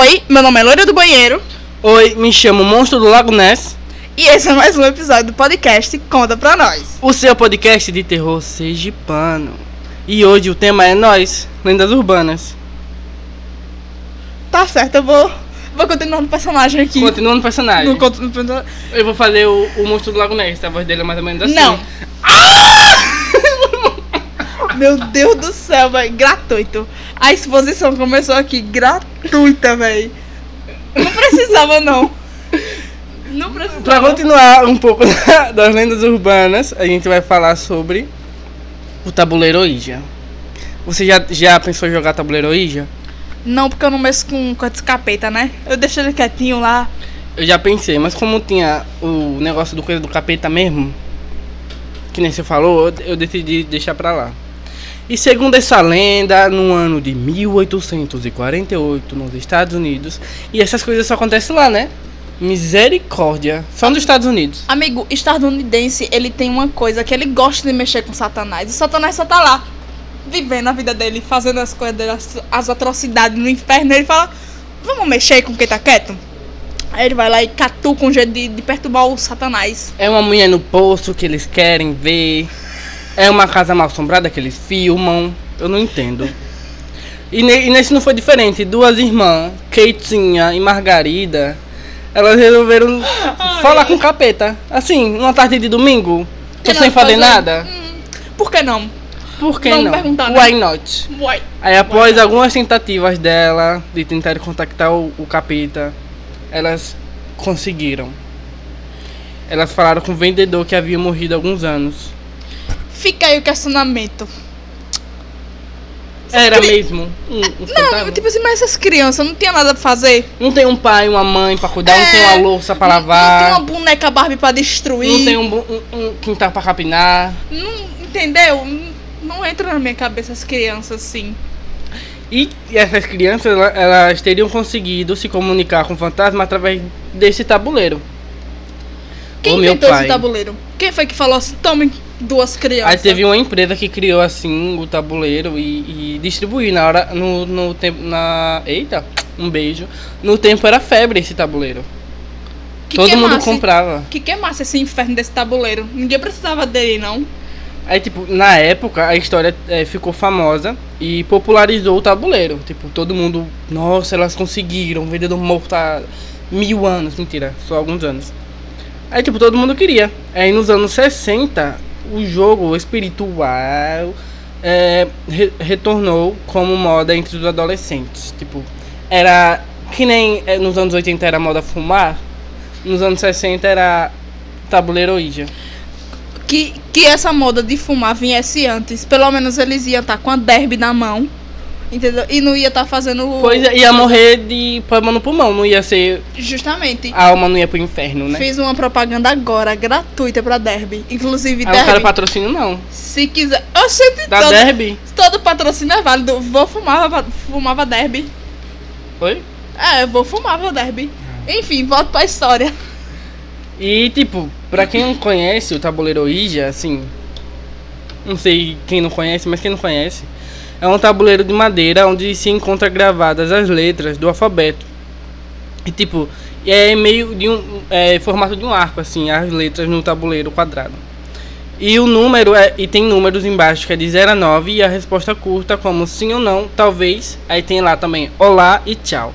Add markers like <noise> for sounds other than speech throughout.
Oi, meu nome é Loira do Banheiro Oi, me chamo Monstro do Lago Ness, e esse é mais um episódio do podcast Conta Pra Nós. o seu podcast de terror sergipano. E hoje o tema é Nós, Lendas Urbanas. Tá certo, eu vou, vou continuar no personagem aqui. Continuando o personagem. No, conto- no Eu vou fazer o, o Monstro do Lago Ness, a voz dele é mais ou menos assim. Não. <laughs> Meu Deus do céu, velho. Gratuito. A exposição começou aqui gratuita, velho. Não precisava, não. Não Pra precisava. continuar um pouco da- <laughs> das lendas urbanas, a gente vai falar sobre o tabuleiro Ouija. Você já, já pensou em jogar tabuleiro Ouija? Não, porque eu não mexo com coisa de capeta, né? Eu deixo ele quietinho lá. Eu já pensei, mas como tinha o negócio do coisa do capeta mesmo, que nem você falou, eu decidi deixar pra lá. E segundo essa lenda, no ano de 1848, nos Estados Unidos, e essas coisas só acontecem lá, né? Misericórdia. Só nos Estados Unidos. Amigo, estadunidense, ele tem uma coisa que ele gosta de mexer com Satanás. E Satanás só tá lá, vivendo a vida dele, fazendo as coisas dele, as, atrocidades no inferno. Ele fala, vamos mexer com quem tá quieto? Aí ele vai lá e catuca um jeito de, de perturbar o Satanás. É uma mulher no poço que eles querem ver. É uma casa mal assombrada que eles filmam. Eu não entendo. E, ne- e nesse não foi diferente. Duas irmãs, Keitinha e Margarida, elas resolveram falar com o capeta. Assim, numa tarde de domingo. Tô sem fazer nada. Hum, por que não? Por que Vamos não? perguntar, né? Why not? Uai. Aí após algumas tentativas dela de tentar contactar o, o capeta, elas conseguiram. Elas falaram com o vendedor que havia morrido há alguns anos. Fica aí o questionamento. Era mesmo um, um Não, fantasma? tipo assim, mas essas crianças não tinham nada pra fazer. Não tem um pai, uma mãe pra cuidar, não tem É, uma louça pra Não, não tem lavar, uma boneca Barbie pra destruir. não tem um, um- um quintal pra capinar. Não, entendeu? Não- Não entra na minha cabeça as crianças assim. E, essas crianças, ela- elas teriam conseguido se comunicar com o fantasma através desse tabuleiro. Quem Ô, inventou esse pai. tabuleiro? Quem foi que falou assim, tome duas crianças? Aí teve uma empresa que criou assim o tabuleiro e, e distribuiu. Na hora no, no tempo na eita um beijo. No tempo era febre esse tabuleiro. Que todo mundo queimasse- comprava. Que queimasse esse inferno desse tabuleiro. Ninguém precisava dele, não. aí tipo na época a história eh, ficou famosa e popularizou o tabuleiro. Tipo todo mundo nossa elas conseguiram. O vendedor morto há mil anos. Mentira só alguns anos. Aí tipo todo mundo queria. Aí nos anos 60 o jogo espiritual é, re- retornou como moda entre os adolescentes. Tipo, era que nem é, nos anos 80 era moda fumar, nos anos 60 era tabuleiro Ouija. Que, que essa moda de fumar viesse antes. Pelo menos eles iam estar com a derby na mão. Entendeu? E não ia estar fazendo. o- Pois é, ia morrer de problema no pulmão, não ia ser. Justamente. A alma não ia pro inferno, né? Fiz uma propaganda agora, gratuita pra Derby. Inclusive, Aí eu quero Derby. patrocínio não. Se quiser. Eu sempre Da todo, Derby? todo patrocínio é válido. Vou fumar, fumava Derby. Oi? É, eu vou fumar o Derby. Enfim, volto pra história. E tipo, pra quem não conhece o tabuleiro Ouija, assim, não sei quem não conhece, mas quem não conhece, é um tabuleiro de madeira onde se encontra gravadas as letras do alfabeto. E tipo, é meio de um é, formato de um arco assim, as letras no tabuleiro quadrado. E o número é e tem números embaixo que é de 0 a 9 e a resposta curta como sim ou não, talvez. Aí tem lá também olá e tchau.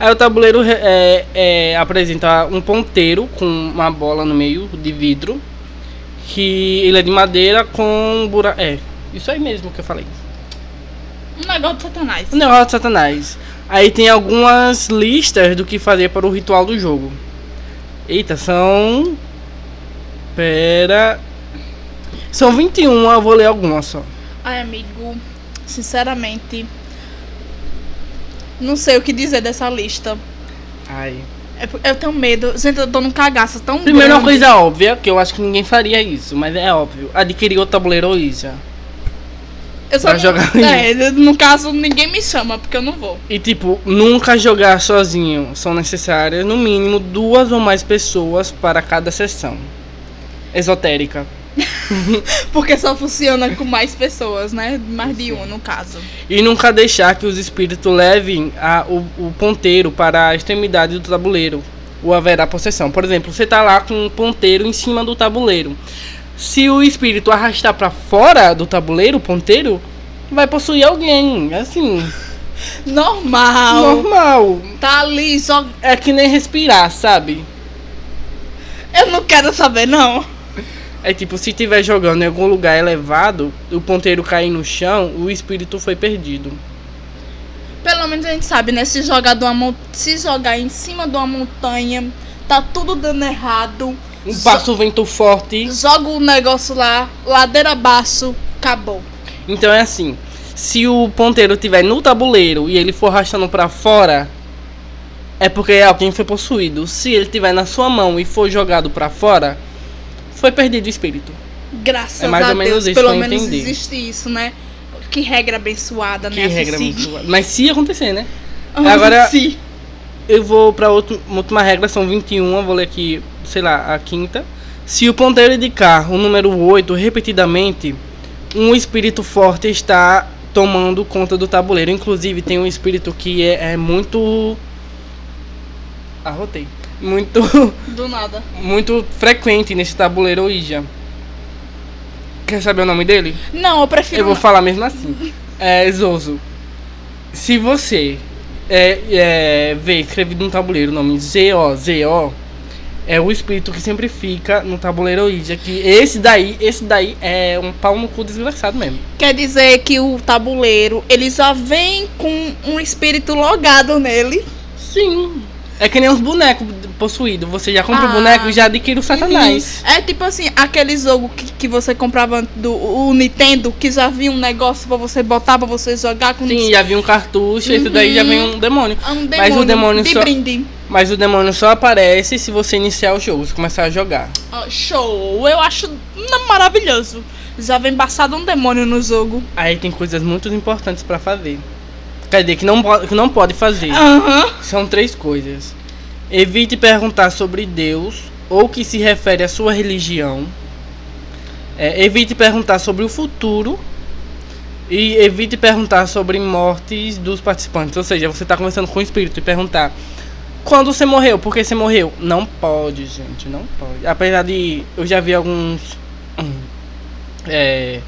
Aí o tabuleiro é, é, apresenta um ponteiro com uma bola no meio de vidro. Que ele é de madeira com buraco. É, isso aí mesmo que eu falei. Um negócio de satanás. O negócio de Satanás. Aí tem algumas listas do que fazer para o ritual do jogo. Eita, são. Pera. São 21, eu vou ler algumas só. Ai, amigo, sinceramente, não sei o que dizer dessa lista. Ai. É Eu tenho medo. Gente, eu tô num cagaço tão Primeiro, uma grande. coisa óbvia, que eu acho que ninguém faria isso, mas é óbvio. Adquirir o tabuleiro Ouija. Eu só pra não- jogar É, no caso, ninguém me chama, porque eu não vou. E tipo, nunca jogar sozinho. São necessárias no mínimo duas ou mais pessoas para cada sessão. Esotérica. <laughs> Porque só funciona com mais pessoas, né? Mais de um, no caso. E nunca deixar que os espíritos levem a, o, o ponteiro para a extremidade do tabuleiro. Ou haverá possessão. Por exemplo, você tá lá com um ponteiro em cima do tabuleiro. Se o espírito arrastar para fora do tabuleiro, o ponteiro, vai possuir alguém. Assim, <laughs> Normal. normal. Tá ali, só. É que nem respirar, sabe? Eu não quero saber, não. É tipo, se estiver jogando em algum lugar elevado, o ponteiro cair no chão, o espírito foi perdido. Pelo menos a gente sabe, né? Se jogar, de uma. Se jogar em cima de uma montanha, tá tudo dando errado. Um passo vento forte. Joga o negócio lá, ladeira abaixo, acabou. Então é assim, se o ponteiro estiver no tabuleiro e ele for arrastando pra fora, é porque alguém foi possuído. Se ele estiver na sua mão e for jogado pra fora, foi perdido o espírito. Graças É mais a ou menos Deus, isso pelo menos entender. existe isso, né? Que regra abençoada, Que né? se regra muito... Mas se acontecer, né? Agora- sim. Eu vou pra outro, uma última regra, são 21, eu vou ler aqui, sei lá, a quinta. Se o ponteiro indicar o número 8 repetidamente, um espírito forte está tomando conta do tabuleiro. Inclusive, tem um espírito que é, é muito. Arrotei. Muito, <laughs> Do nada. muito frequente nesse tabuleiro Ouija. Quer saber o nome dele? Não, eu prefiro. Eu vou falar mesmo assim. <laughs> É, Zoso. Se você é, é, vê escrevido no tabuleiro o nome Z-O-Z-O, é o espírito que sempre fica no tabuleiro Ouija. Que esse daí, esse daí é um pau no cu desgraçado mesmo. Quer dizer que o tabuleiro, ele já vem com um espírito logado nele. Sim. É que nem os bonecos possuídos. Você já compra Ah. o boneco e já adquire o satanás. É tipo assim, aquele jogo que, que você comprava do o Nintendo, que já vinha um negócio pra você botar, pra você jogar com Sim, já vi um cartucho, esse daí já vem um demônio. um demônio, Mas o demônio de só- brinde. Mas o demônio só aparece se você iniciar o jogo, se começar a jogar. Ah, show! Eu acho maravilhoso. Já vem passado um demônio no jogo. Aí tem coisas muito importantes pra fazer. Quer dizer, que não, que não pode fazer. São três coisas. Evite perguntar sobre Deus ou que se refere à sua religião. É, evite perguntar sobre o futuro. E evite perguntar sobre mortes dos participantes. Ou seja, você está conversando com o espírito e perguntar quando você morreu, por que você morreu. Não pode, gente, não pode. Apesar de eu já vi alguns hum, é,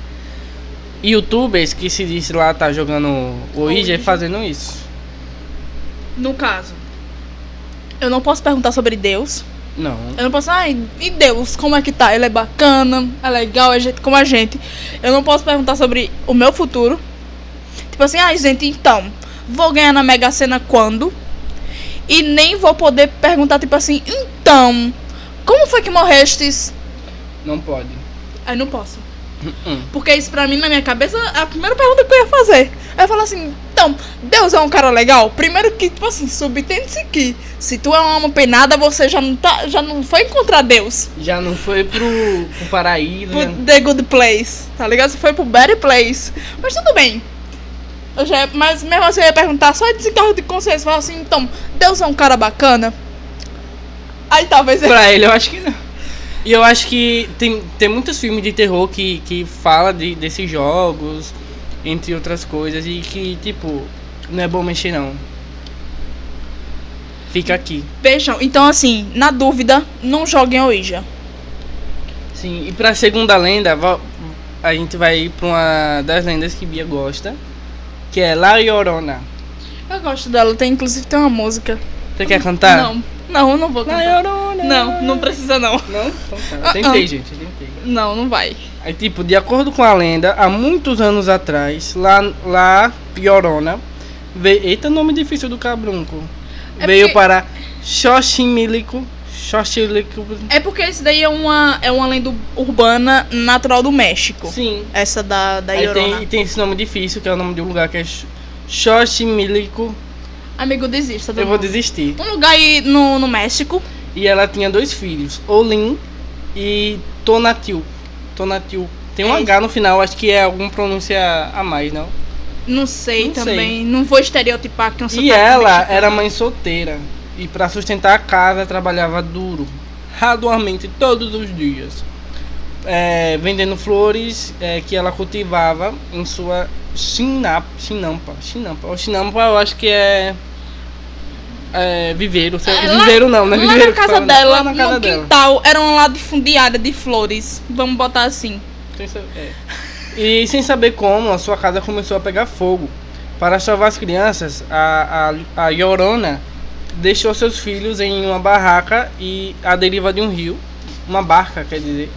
youtubers que se diz lá tá jogando o Ouija fazendo isso. No caso, eu não posso perguntar sobre Deus. Não. Eu não posso, ai, e Deus, como é que tá? Ele é bacana, é legal, é gente como a gente. Eu não posso perguntar sobre o meu futuro. Tipo assim, ai, gente, então, vou ganhar na Mega Sena quando? E nem vou poder perguntar, tipo assim, então, como foi que morrestes? Não pode. Aí não posso. Hum. Porque isso pra mim, na minha cabeça, é a primeira pergunta que eu ia fazer. Aí eu falo assim, então, Deus é um cara legal? Primeiro que, tipo assim, subtende-se que se tu é uma alma penada, você já não, tá, já não foi encontrar Deus. Já não foi pro, pro paraíso. Pro já- The Good Place, tá ligado? Você foi pro Better Place. Mas tudo bem. Eu já, mas mesmo assim eu ia perguntar só de carro de consciência. Falar assim, então, Deus é um cara bacana? Aí talvez. Pra ele, eu acho que não. E eu acho que tem, tem muitos filmes de terror que, que fala de, desses jogos, entre outras coisas, e que, tipo, não é bom mexer não. Fica aqui. Vejam, então assim, na dúvida, não joguem Ouija. Sim, e pra segunda lenda, a gente vai ir pra uma das lendas que Bia gosta, que é La Llorona. Eu gosto dela, tem inclusive tem uma música. Você quer cantar? Não, não, eu não vou La cantar. Llorona. Não, não precisa não. Não? Então tá. Ah, Tentei, ah. gente, tentei. Não, não vai. Aí, tipo, de acordo com a lenda, há muitos anos atrás, lá, lá Llorona, veio... Eita, nome difícil do cabrunco. É veio porque- para Xochimilco. Xochimilco. É porque esse daí é uma, é uma lenda urbana natural do México. Sim. Essa da, da Llorona. tem, tem esse nome difícil, que é o nome de um lugar que é Xochimilco. Amigo, desista. do Eu vou desistir. Um lugar aí no, no México. E ela tinha dois filhos, Olin e Tonatil. Tonatil. Tem um É. H no final, acho que é alguma pronúncia a mais, não? Não sei Não sei. também. Não vou estereotipar que um E ela mexicano. era mãe solteira e para sustentar a casa trabalhava duro, arduamente todos os dias. é, vendendo flores é, que ela cultivava em sua chinampa. Chinampa. O chinampa eu acho que é. É, viveiro, É, lá- viveiro não, né? Lá Viveiro na que casa fala, né? dela, Lá na casa no dela. quintal, era uma ladifundiária de flores. Vamos botar assim. É. E sem saber como, a sua casa começou a pegar fogo. Para salvar as crianças, a, a, a Yorona deixou seus filhos em uma barraca e à deriva de um rio. Uma barca, quer dizer.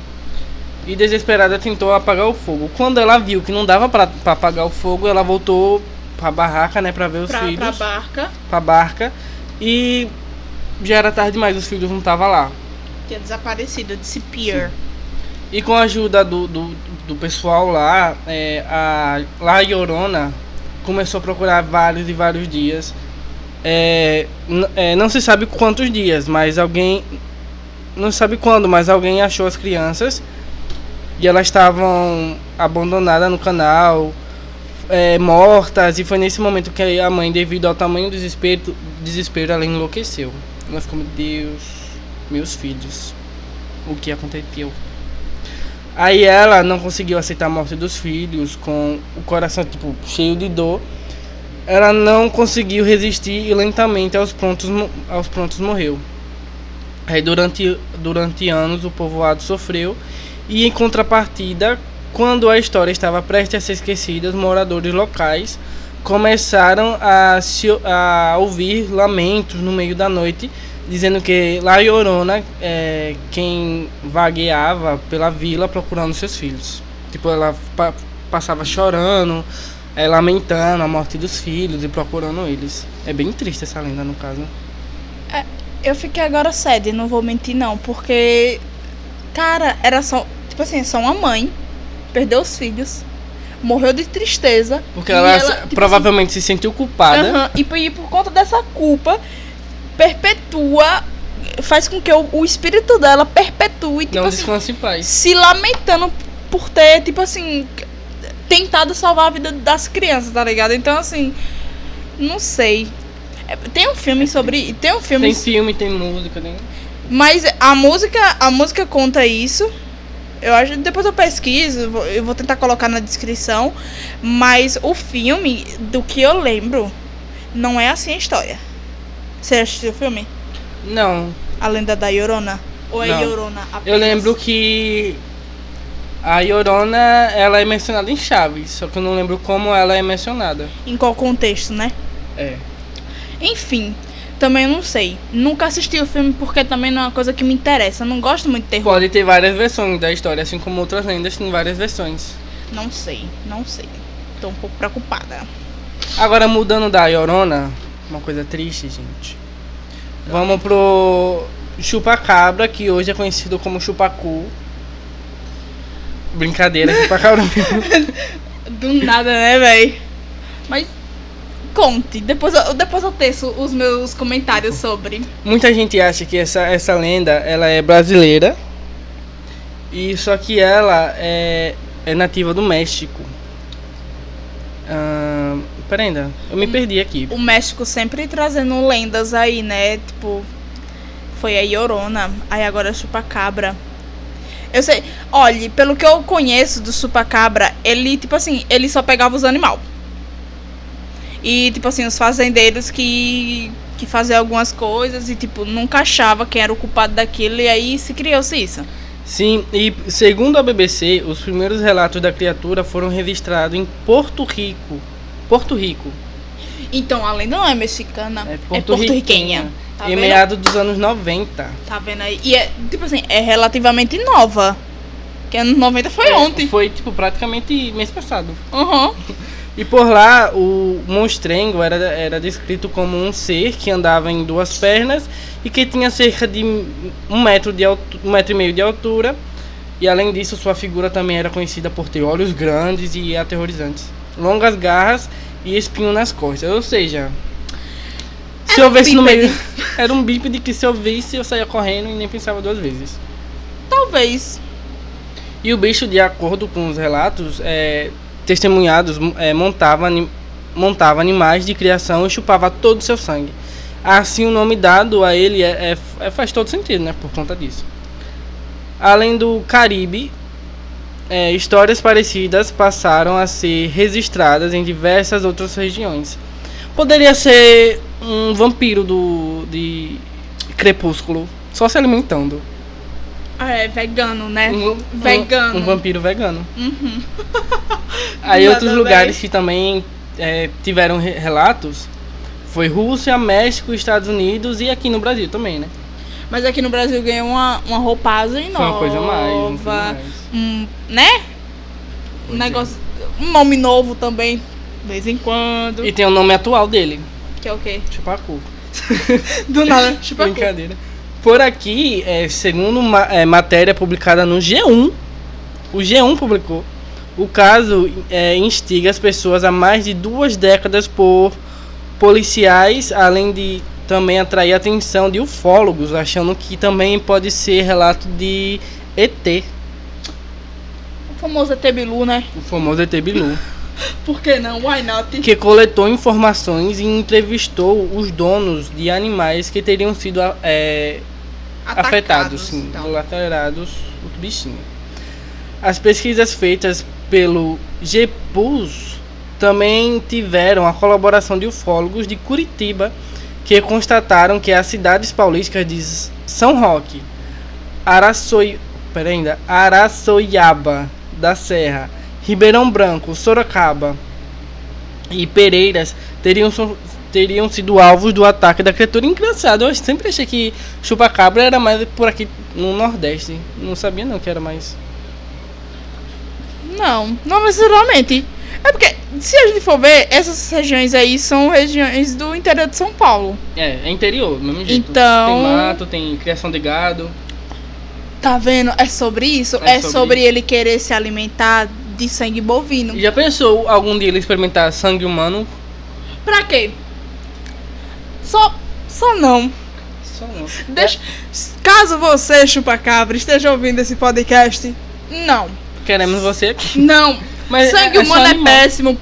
E desesperada tentou apagar o fogo. Quando ela viu que não dava para apagar o fogo, ela voltou para a barraca, né, para ver os Pra, filhos, barca. para a barca. E já era tarde demais, os filhos não estavam lá. Tinha desaparecido, disappear. E com a ajuda do, do, do pessoal lá, é, a La Llorona começou a procurar vários e vários dias. É, é, não se sabe quantos dias, mas alguém. Não se sabe quando, mas alguém achou as crianças. E elas estavam abandonadas no canal, é, mortas. E foi nesse momento que a mãe, devido ao tamanho do desespero, desespero ela enlouqueceu. Ficou, meu Deus, meus filhos, o que aconteceu? Aí ela não conseguiu aceitar a morte dos filhos, com o coração tipo cheio de dor. Ela não conseguiu resistir e lentamente aos prontos, aos prontos morreu. Aí durante, durante anos o povoado sofreu e em contrapartida, quando a história estava prestes a ser esquecida, os moradores locais começaram a, se, a ouvir lamentos no meio da noite, dizendo que La Llorona é quem vagueava pela vila procurando seus filhos. Tipo, ela pa- passava chorando, é, lamentando a morte dos filhos e procurando eles. É bem triste essa lenda, no caso. Eu fiquei agora sede, não vou mentir não, porque. Cara, era só. Tipo assim, só uma mãe. Perdeu os filhos. Morreu de tristeza. Porque e ela, tipo provavelmente se sentiu assim, culpada. aham, e, por- e por conta dessa culpa, perpetua. Faz com que o, o espírito dela perpetue, tipo Não assim, descanse em paz. se lamentando por ter, tipo assim, tentado salvar a vida das crianças, tá ligado? Então, assim, não sei. É, Tem um filme sobre. Tem um filme. Tem filme, tem música, tem. Mas a música, a música conta isso. Eu acho, depois eu pesquiso, eu vou- tentar colocar na descrição. Mas o filme, do que eu lembro, não é assim a história. Você assistiu o filme? Não. A lenda da Llorona? Ou é Não. Llorona apenas? Eu lembro que a Yorona, ela é mencionada em Chaves, só que eu não lembro como ela é mencionada. Em qual contexto, né? É. Enfim, também não sei. Nunca assisti o filme porque também não é uma coisa que me interessa. Eu não gosto muito de terror. Pode ter várias versões da história, assim como outras lendas tem várias versões. Não sei, não sei. Tô um pouco preocupada. Agora mudando da Yorona, uma coisa triste, gente. Vamos pro Chupacabra, que hoje é conhecido como Chupacu. Brincadeira, Chupacabra. <laughs> Do nada, né, véi? Mas conte. Depois eu, depois eu teço os meus comentários sobre. Muita gente acha que essa, essa lenda ela é brasileira. E só que ela é, é nativa do México. Ah, pera ainda, eu me perdi aqui. O México sempre trazendo lendas aí, né? Tipo, foi a Llorona, aí agora é Chupacabra. Eu sei, olhe, pelo que eu conheço do Chupacabra, ele, tipo assim, ele só pegava os animais. E, tipo assim, os fazendeiros que, que faziam algumas coisas e, tipo, nunca achava quem era o culpado daquilo, e aí se criou-se isso. Sim, e segundo a BBC, os primeiros relatos da criatura foram registrados em Porto Rico. Porto Rico, Então, a lenda não é mexicana, é é porto-riquenha. Tá em meados dos anos 90. Tá vendo aí? E é, tipo assim, é relativamente nova. Que anos 90 foi É, ontem. Foi, tipo, praticamente mês passado. Uhum. <laughs> E por lá, o monstrengo era, era descrito como um ser que andava em duas pernas e que tinha cerca de um metro, de um metro e meio de altura. E além disso, sua figura também era conhecida por ter olhos grandes e aterrorizantes, longas garras e espinho nas costas. Ou seja, se visse no meio. <laughs> Era um bípede que se eu visse, eu saía correndo e nem pensava duas vezes. Talvez. E o bicho, de acordo com os relatos é, testemunhados, é, montava, montava animais de criação e chupava todo o seu sangue. Assim, o nome dado a ele é, é- é- faz todo sentido, né? Por conta disso. Além do Caribe, é, histórias parecidas passaram a ser registradas em diversas outras regiões. Poderia ser um vampiro do de Crepúsculo, só se alimentando. Ah, é vegano, né? Um, Vegano. Um, um vampiro vegano. Uhum. <laughs> Aí Nada outros bem. lugares que também é, tiveram re- relatos foi Rússia, México, Estados Unidos e aqui no Brasil também, né? Mas aqui no Brasil ganhou uma, uma roupagem Foi nova. uma coisa mais, a mais. Um, né? Um é. negócio. Um nome novo também, de vez em quando. E tem o nome atual dele, Que é o quê? Chupacu. <laughs> Do nada, <laughs> tipo Brincadeira. Por aqui, é, segundo uma é, matéria publicada no G1, o G1 publicou, o caso é, instiga as pessoas há mais de duas décadas por policiais, além de também atrair a atenção de ufólogos, achando que também pode ser relato de ET, O famoso ET Bilu, né? o famoso ET Bilu, <laughs> <laughs> Por que não? Why not? que coletou informações e entrevistou os donos de animais que teriam sido é, Atacados, afetados, sim, então. lateirados o bichinho. As pesquisas feitas pelo GPUS também tiveram a colaboração de ufólogos de Curitiba, que constataram que as cidades paulistas de São Roque, Araçoi, pera ainda, Araçoiaba da Serra, Ribeirão Branco, Sorocaba e Pereiras teriam, teriam sido alvos do ataque da criatura. Engraçado, eu sempre achei que chupacabra era mais por aqui no Nordeste. Não sabia não que era mais. Não, não necessariamente. É porque, se a gente for ver, essas regiões aí são regiões do interior de São Paulo. É, é interior, mesmo jeito. Então- Tem mato, tem criação de gado. Tá vendo? É sobre isso? É É, sobre sobre, ele querer se alimentar de sangue bovino. Já pensou algum dia ele experimentar sangue humano? Pra quê? Só. Só não. Só não. Deixa. Caso você, chupacabra, esteja ouvindo esse podcast, não. Queremos você aqui. Não. Mas sangue é- é humano é, animal. péssimo.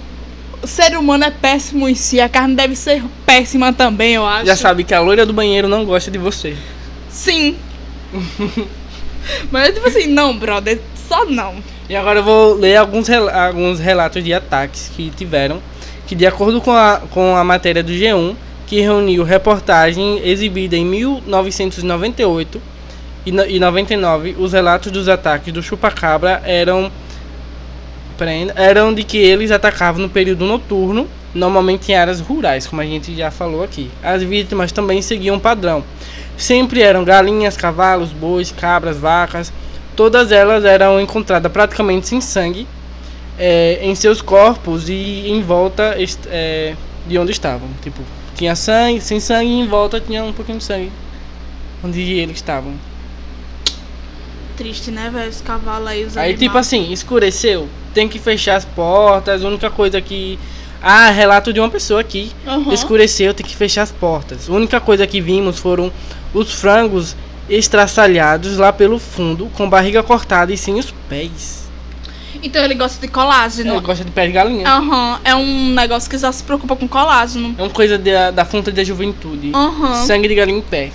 O ser humano é péssimo em si. A carne deve ser péssima também, eu acho. Já sabe que a loira do banheiro não gosta de você. Sim. <laughs> Mas tipo assim, não, brother, só não. E agora eu vou ler alguns, rel- alguns relatos de ataques que tiveram, que de acordo com a, com a matéria do G1, que reuniu reportagem exibida em 1998 e, no- e 99, os relatos dos ataques do chupacabra eram, eram de que eles atacavam no período noturno, normalmente em áreas rurais, como a gente já falou aqui. As vítimas também seguiam um padrão. Sempre eram galinhas, cavalos, bois, cabras, vacas, Todas elas eram encontradas praticamente sem sangue é, em seus corpos e em volta é, de onde estavam. Tipo, tinha sangue, sem sangue e em volta tinha um pouquinho de sangue. Onde eles estavam. Triste, né, velho? Os cavalos aí, os Aí, animais. tipo assim, escureceu, tem que fechar as portas. A única coisa que. Ah, relato de uma pessoa aqui. Aham. Escureceu, tem que fechar as portas. A única coisa que vimos foram os frangos estraçalhados lá pelo fundo, com barriga cortada e sem os pés. Então ele gosta de colágeno. Ele gosta de pé de galinha. Aham, é um negócio que só se preocupa com colágeno. É uma coisa da, da fonte da juventude. Aham. Sangue de galinha em pé.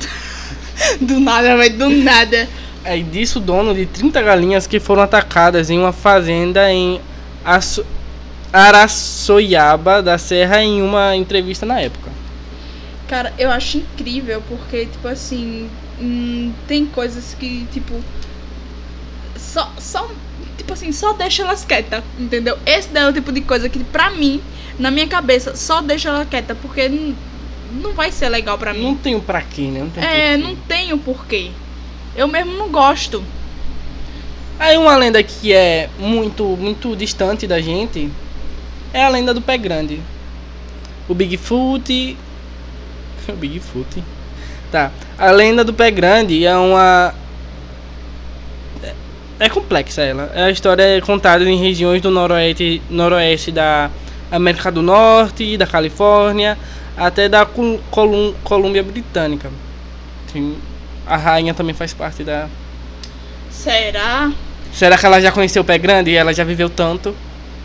<laughs> Do nada, velho, do nada. Aí disse o dono de 30 galinhas que foram atacadas em uma fazenda em Aço- Araçoiaba da Serra em uma entrevista na época. Cara, eu acho incrível porque, tipo assim, hum, tem coisas que, tipo. Só, só. Tipo assim, só deixa elas quietas, entendeu? Esse daí é o tipo de coisa que, pra mim, na minha cabeça, só deixa ela quieta, porque não, não vai ser legal pra mim. Não tem o pra quê, né? Não tem É, porquê. não tem o porquê. Eu mesmo não gosto. Aí uma lenda que é muito, muito distante da gente é a lenda do pé grande. O Bigfoot. <laughs> O Bigfoot. Tá. A lenda do pé grande é uma. é- complexa ela. A história é contada em regiões do noroeste, noroeste da América do Norte, da Califórnia, até da Col- Colum- Colômbia Britânica. A rainha também faz parte da, Será? Será que ela já conheceu o pé grande e ela já viveu tanto?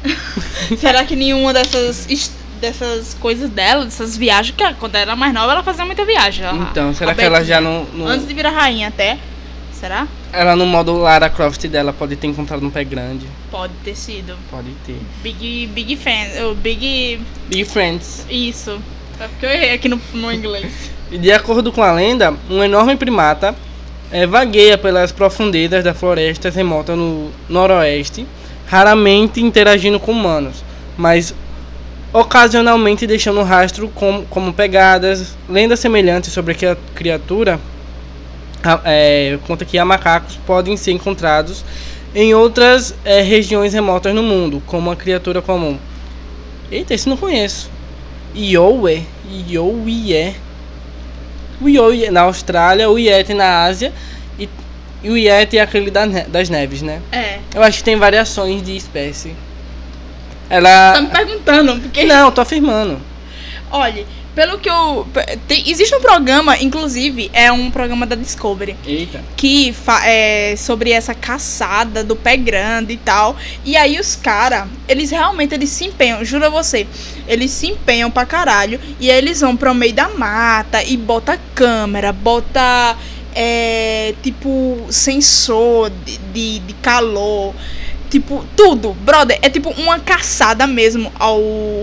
<laughs> Será que nenhuma dessas, dessas coisas dela, dessas viagens, que quando ela era mais nova, ela fazia muita viagem. ela- Então, será que ela já não. não- Antes de virar rainha até. Será? Ela no modo Lara Croft dela pode ter encontrado um pé grande. Pode ter sido. Pode ter. Big, big fan. Big. Big Friends. Isso. É porque eu errei aqui no, no inglês. <laughs> E de acordo com a lenda, um enorme primata é, vagueia pelas profundezas da floresta remota no noroeste, raramente interagindo com humanos, mas ocasionalmente deixando rastro como, como pegadas, lendas semelhantes sobre a criatura é, conta que há macacos podem ser encontrados em outras é, regiões remotas no mundo, como a criatura comum. Eita, esse não conheço. Iowe, Iowie, o Iowie na Austrália, o Yeti na Ásia e, e o Yeti é aquele da, das neves, né? É. Eu acho que tem variações de espécie. Ela. Tá me perguntando, porque. Não, tô afirmando. Olha, pelo que eu. Tem, existe um programa, inclusive, é um programa da Discovery. Eita. Que é sobre essa caçada do pé grande e tal. E aí os caras, eles realmente eles se empenham, juro a você. Eles se empenham pra caralho. E aí eles vão pro meio da mata e bota câmera, bota. É, tipo, sensor de, de, de calor. Tipo, tudo, brother, é tipo uma caçada mesmo ao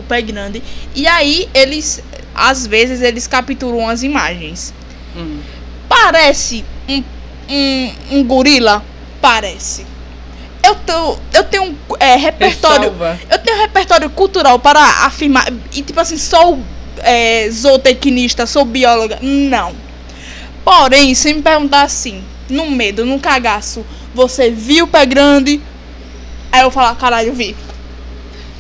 pé grande. E aí eles, às vezes, eles capturam as imagens. Hum. Parece um, um, um gorila? Parece. Eu, tô, eu tenho um é, repertório. Eu tenho um repertório cultural para afirmar. E tipo assim, sou é, zootecnista, sou bióloga. Não. Porém, se me perguntar assim, no medo, no cagaço, você viu o pé grande? Aí eu falar, caralho, vi.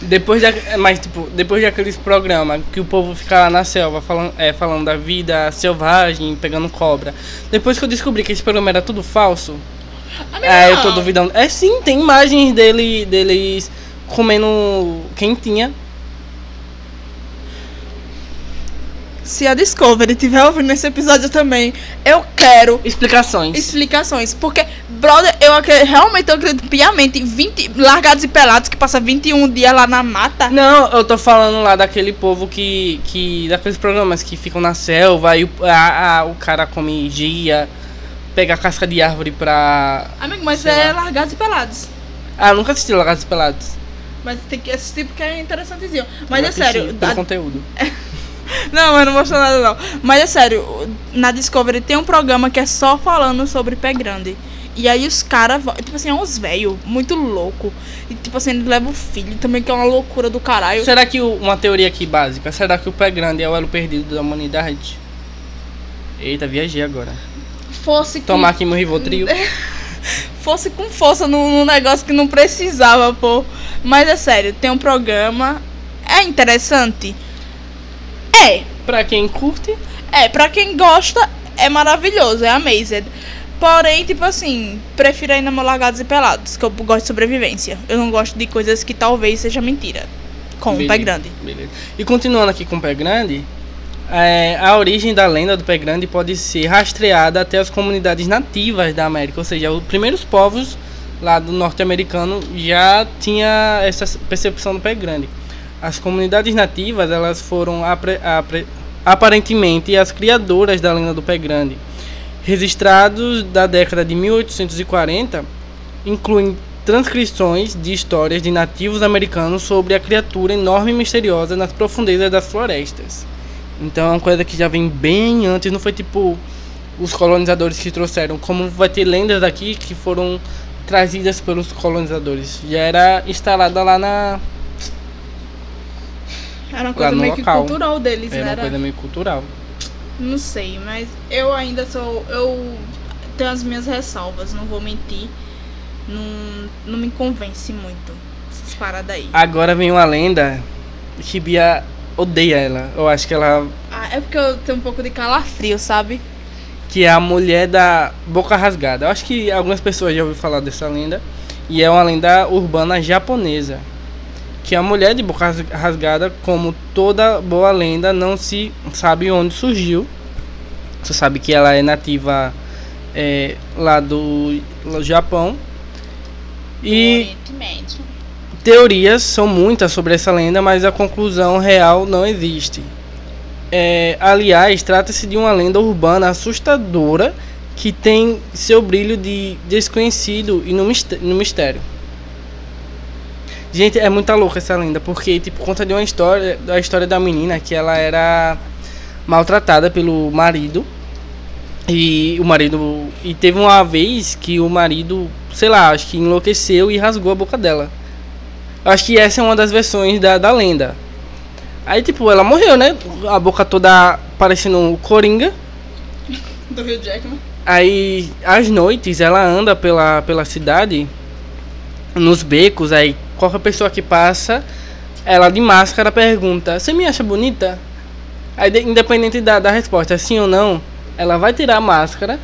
Depois da, mas tipo, depois daqueles programas que o povo fica lá na selva falando, é, falando da vida selvagem, pegando cobra. Depois que eu descobri que esse programa era tudo falso, é, eu tô duvidando. É sim, tem imagens dele, deles comendo quentinha. Se a Discovery estiver ouvindo esse episódio também, eu quero Explicações. explicações. Porque, brother, eu acredito, realmente eu acredito piamente 20 largados e pelados que passa 21 dias lá na mata. Não, eu tô falando lá daquele povo que. que daqueles programas que ficam na selva e o, a, a- o cara come gia, pega a casca de árvore pra. Amigo, mas é lá. largados e pelados. Ah, eu nunca assisti Largados e Pelados. Mas tem que assistir porque é interessantezinho. Mas é sério. A- conteúdo. <laughs> Não, mas não mostrou nada não. Mas é sério, na Discovery tem um programa que é só falando sobre pé grande. E aí os caras, tipo assim, é uns velho muito louco. E tipo assim, ele leva o filho também, que é uma loucura do caralho. Será que o- uma teoria aqui básica, será que o pé grande é o elo perdido da humanidade? Eita, viajei agora. Fosse com, Tomar aqui meu Rivotril. <laughs> fosse com força num negócio que não precisava, pô. Mas é sério, tem um programa. É interessante? É. pra quem curte, É, pra quem gosta, é maravilhoso, é amazing. Porém, tipo assim, prefiro ainda meu Largados e Pelados, que eu gosto de sobrevivência. Eu não gosto de coisas que talvez seja mentira. Com o pé Beleza, grande. Beleza. E continuando aqui com o pé grande, é, a origem da lenda do pé grande pode ser rastreada até as comunidades nativas da América, ou seja, os primeiros povos lá do norte-americano já tinha essa percepção do pé grande. As comunidades nativas elas foram apre- apre- aparentemente as criadoras da lenda do pé grande. Registrados da década de 1840 incluem transcrições de histórias de nativos americanos sobre a criatura enorme e misteriosa nas profundezas das florestas. Então é uma coisa que já vem bem antes, não foi tipo os colonizadores que trouxeram, como vai ter lendas daqui que foram trazidas pelos colonizadores. Já era instalada lá na. Era uma coisa meio que local. cultural deles, Era né? uma Era- coisa meio cultural. Não sei, mas eu ainda sou. Eu tenho as minhas ressalvas, não vou mentir. Não, não me convence muito essas paradas aí. Agora vem uma lenda que Bia odeia ela. Eu acho que ela. Ah, é porque eu tenho um pouco de calafrio, sabe? Que é a mulher da boca rasgada. Eu acho que algumas pessoas já ouviram falar dessa lenda. E é uma lenda urbana japonesa. Que a mulher de boca ras- rasgada, como toda boa lenda, não se sabe onde surgiu. Você sabe que ela é nativa é, lá do Japão. E. Teorias são muitas sobre essa lenda, mas a conclusão real não existe. É, aliás, trata-se de uma lenda urbana assustadora que tem seu brilho de desconhecido e no mistério. Gente, é muito louca essa lenda, porque tipo conta de uma história, da história da menina que ela era maltratada pelo marido. E o marido e teve uma vez que o marido, sei lá, acho que enlouqueceu e rasgou a boca dela. Acho que essa é uma das versões da, da lenda. Aí tipo, ela morreu, né? A boca toda parecendo um coringa. Do Rio Jackman. Aí, às noites, ela anda pela, pela cidade, nos becos, aí qualquer pessoa que passa, ela de máscara pergunta, você me acha bonita? Aí, de- independente da, da resposta, sim ou não, ela vai tirar a máscara,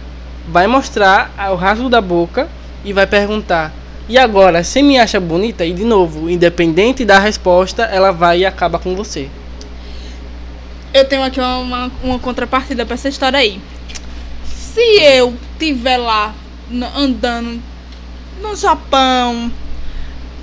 vai mostrar o rasgo da boca e vai perguntar, e agora, você me acha bonita? E de novo, independente da resposta, ela vai e acaba com você. Eu tenho aqui uma, uma, contrapartida pra essa história aí. Se eu tiver lá andando no Japão,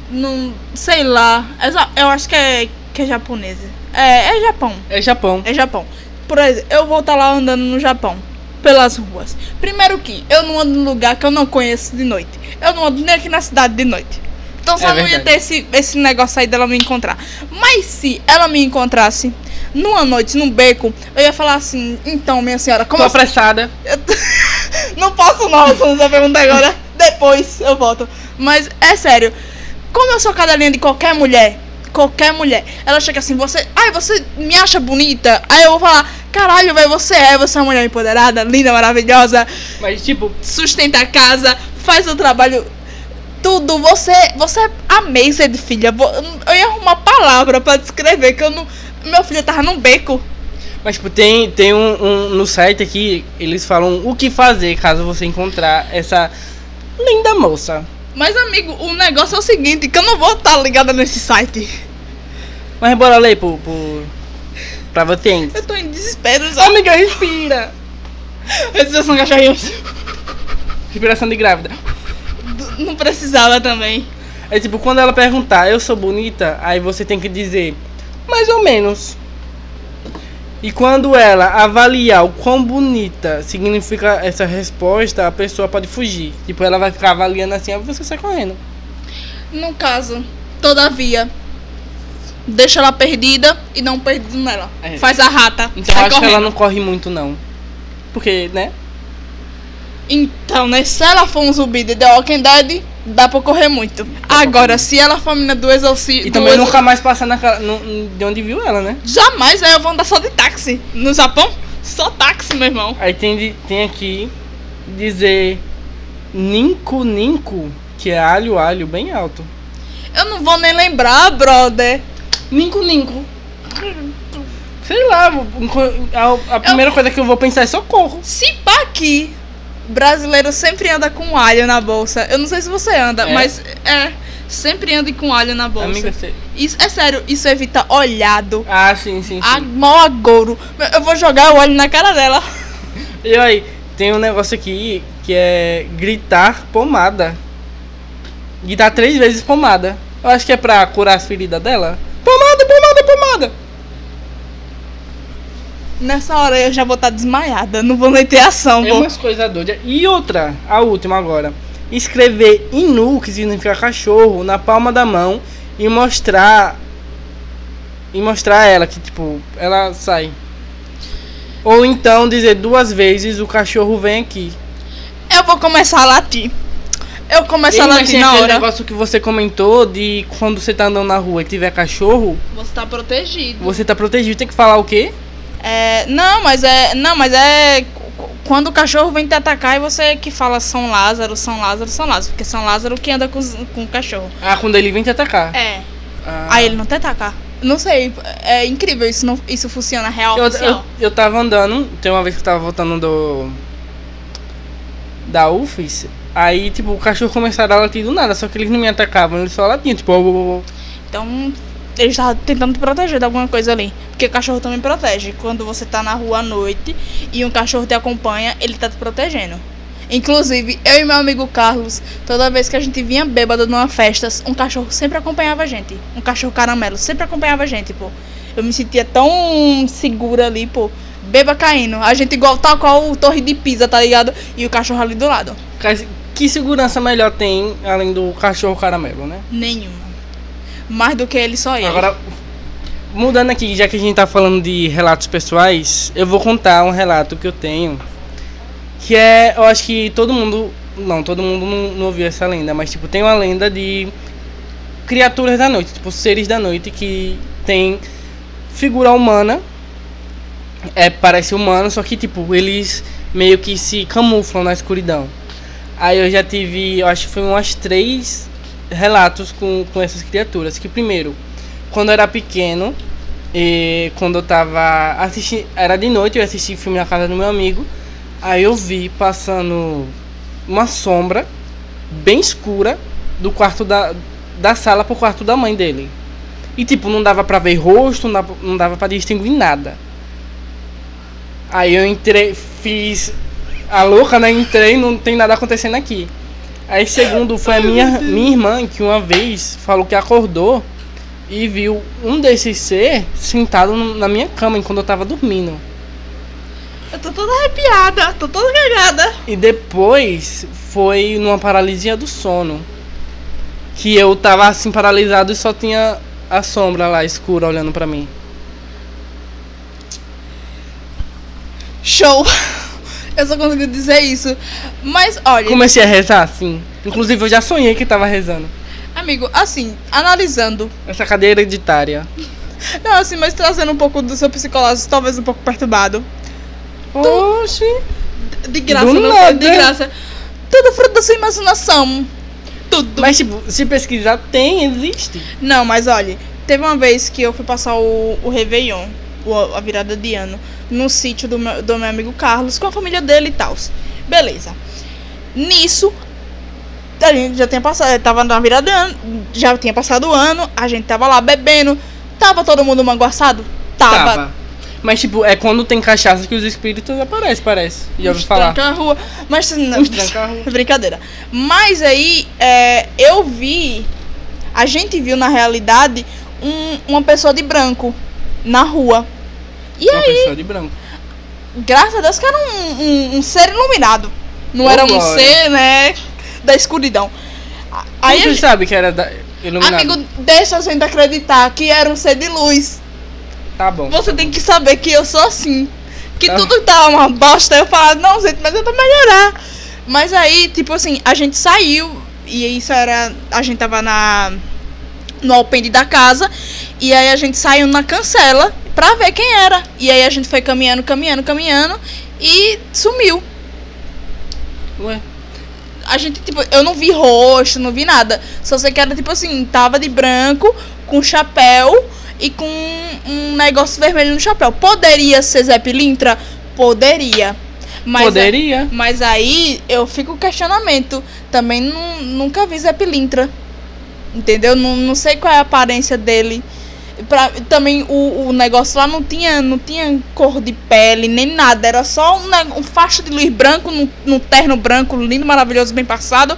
no. sei lá. é Eu acho que é, que é japonesa. É, é Japão. É Japão. É Japão. Por exemplo, eu vou estar lá andando no Japão. Pelas ruas. Primeiro que eu não ando num lugar que eu não conheço de noite. Eu não ando nem aqui na cidade de noite. Então só É não ia ter esse, esse negócio aí dela me encontrar. Mas se ela me encontrasse numa noite, num beco, eu ia falar assim, então, minha senhora, como Tô assim? apressada. Eu <laughs> não posso não, se você perguntar agora. Depois eu volto. Mas é sério. Como eu sou cadelinha de qualquer mulher, qualquer mulher, ela chega assim, você. Ai, você me acha bonita? Aí eu vou falar, caralho, velho, você é, você é uma mulher empoderada, linda, maravilhosa, Mas tipo, sustenta a casa, faz o trabalho. Tudo, você, você é amazing, filha. Eu ia arrumar palavra pra descrever que eu não. Meu filho tava num beco. Mas tipo, tem, tem um, um- no site aqui, eles falam o que fazer caso você encontrar essa linda moça. Mas, amigo, o negócio é o seguinte, que eu não vou estar ligada nesse site. Mas bora ler por, por pra você. Eu tô em desespero já. Amiga, respira. Respiração cachorrinho. Respiração de grávida. Não precisava também. É tipo, quando ela perguntar, eu sou bonita, aí você tem que dizer, mais ou menos. E quando ela avaliar o quão bonita significa essa resposta, a pessoa pode fugir. Tipo, ela vai ficar avaliando assim, aí você sai correndo. No caso, todavia, deixa ela perdida e um perdido nela. É. Faz a rata. Então acho que correndo. ela não corre muito não. Porque, né? Então, né? Se ela for um zumbi de The Walking Dead, dá pra correr muito. Agora, se ela for a menina do exorcismo. E também nunca mais passar naquela, no, de onde viu ela, né? Jamais, aí eu vou andar só de táxi. No Japão, só táxi, meu irmão. Aí tem, tem aqui dizer Ninco Ninco, que é alho alho bem alto. Eu não vou nem lembrar, brother. Ninco Ninco. Sei lá, a, a primeira coisa que eu vou pensar é socorro. Se pá aqui, brasileiro sempre anda com alho na bolsa. Eu não sei se você anda, É? mas é. Sempre anda com alho na bolsa. Amiga, você... Isso, é sério, isso evita olhado. Ah, sim, sim, sim. A mó agouro. Eu vou jogar o óleo na cara dela. E aí, tem um negócio aqui que é gritar pomada. Gritar três vezes pomada. Eu acho que é pra curar as feridas dela. Pomada, pomada, pomada. Nessa hora eu já vou estar desmaiada. Não vou nem ter ação. É Vou... umas coisas doidas. E outra, a última agora. Escrever inu, que significa cachorro, na palma da mão e mostrar. E mostrar ela que, tipo, ela sai. Ou então dizer duas vezes o cachorro vem aqui. Eu vou começar a latir. Eu começo a Ei, mas latir na hora. negócio que você comentou de quando você tá andando na rua e tiver cachorro, Você tá protegido. você tá protegido. Tem que falar o quê? É, não, mas é. Não, mas é. qu- Quando o cachorro vem te atacar e você que fala São Lázaro, São Lázaro, São Lázaro. Porque São Lázaro que anda com, com o cachorro. Ah, quando ele vem te atacar. É. Ah. Aí ele não te ataca. Não sei, é incrível, isso, não, isso funciona real Eu, eu, eu tava andando, tem uma vez que eu tava voltando do. Da UFES, aí tipo, o cachorro começaram a latir do nada, só que eles não me atacavam, eles só latiam, tipo. Então, ele estava tentando te proteger de alguma coisa ali. Porque o cachorro também protege. Quando você tá na rua à noite e um cachorro te acompanha, ele tá te protegendo. Inclusive, eu e meu amigo Carlos, toda vez que a gente vinha bêbado numa festa, um cachorro sempre acompanhava a gente. Um cachorro caramelo sempre acompanhava a gente, pô. Eu me sentia tão segura ali, pô, beba caindo. A gente igual tal qual o Torre de Pisa, tá ligado? E o cachorro ali do lado. Que segurança melhor tem além do cachorro caramelo, né? Nenhuma. Mais do que ele, só ele. Agora, mudando aqui, já que a gente tá falando de relatos pessoais, eu vou contar um relato que eu tenho. Que é, eu acho que todo mundo. Não, todo mundo não, não ouviu essa lenda, mas tipo, tem uma lenda de criaturas da noite, tipo, seres da noite que tem figura humana. É, parece humano, só que tipo, eles meio que se camuflam na escuridão. Aí eu já tive, eu acho que foi umas três relatos com, com essas criaturas. Que primeiro, quando eu era pequeno, e quando eu tava assistindo, era de noite, eu assisti filme na casa do meu amigo. Aí eu vi passando uma sombra bem escura do quarto da, da sala pro quarto da mãe dele. E tipo, não dava pra ver rosto, não dava, não dava distinguir nada. Aí eu entrei, fiz a louca, né? Entrei, não tem nada acontecendo aqui. Aí segundo foi a minha, minha irmã que uma vez falou que acordou e viu um desses ser sentado na minha cama enquanto eu tava dormindo. Eu tô toda arrepiada, tô toda cagada. E depois foi numa paralisia do sono. Que eu tava assim paralisado e só tinha a sombra lá escura olhando pra mim. Show. Eu só consegui dizer isso. Mas, olha, Comecei a rezar assim. Inclusive eu já sonhei que tava rezando. amigo, assim, analisando. Essa cadeira hereditária. Não, assim, mas trazendo um pouco do seu psicológico, talvez um pouco perturbado. Oxi. De graça, não nada. de graça. Tudo fruto da sua imaginação. Tudo. Mas tipo, se pesquisar tem, existe. Não, mas olha, teve uma vez que eu fui passar o, o Réveillon, a virada de ano, no sítio do meu, do meu amigo Carlos, com a família dele e tal. Beleza. Nisso, a gente já tinha passado, tava na virada de ano, já tinha passado o ano, a gente tava lá bebendo, tava todo mundo manguaçado? Tava. Mas tipo, é quando tem cachaça que os espíritos aparecem, parece. Já ouvi falar. Tranca a rua. Mas não. Rua. <laughs> Brincadeira. Mas aí, é, eu vi. A gente viu na realidade um- uma pessoa de branco na rua. E Uma aí, pessoa de branco. graças a Deus que era um, um- um ser iluminado. Não Ô, era um glória. ser, né? Da escuridão. Aí, tu sabe que era da... iluminado. amigo, deixa a gente acreditar que era um ser de luz. Tá bom. Você tem que saber que eu sou assim. Que Tá. tudo tá uma bosta. Eu falo, não, gente, mas eu vou melhorar. Mas aí, tipo assim, a gente saiu. E isso era. A gente tava na. No alpendre da casa. E aí a gente saiu na cancela pra ver quem era. E aí a gente foi caminhando, caminhando, caminhando. E sumiu. Ué. A gente, tipo, eu não vi rosto, não vi nada. Só sei que era, tipo assim, tava de branco, com chapéu e com um negócio vermelho no chapéu. Poderia ser Zé Pilintra? Poderia. Mas, Poderia. mas aí eu fico com questionamento. Também nu- nunca vi Zé Pilintra. Entendeu? Não, não sei qual é a aparência dele. Pra, também o, o negócio lá não tinha, não tinha cor de pele, nem nada. Era só um, um facho de luz branco, num, num terno branco, lindo, maravilhoso, bem passado.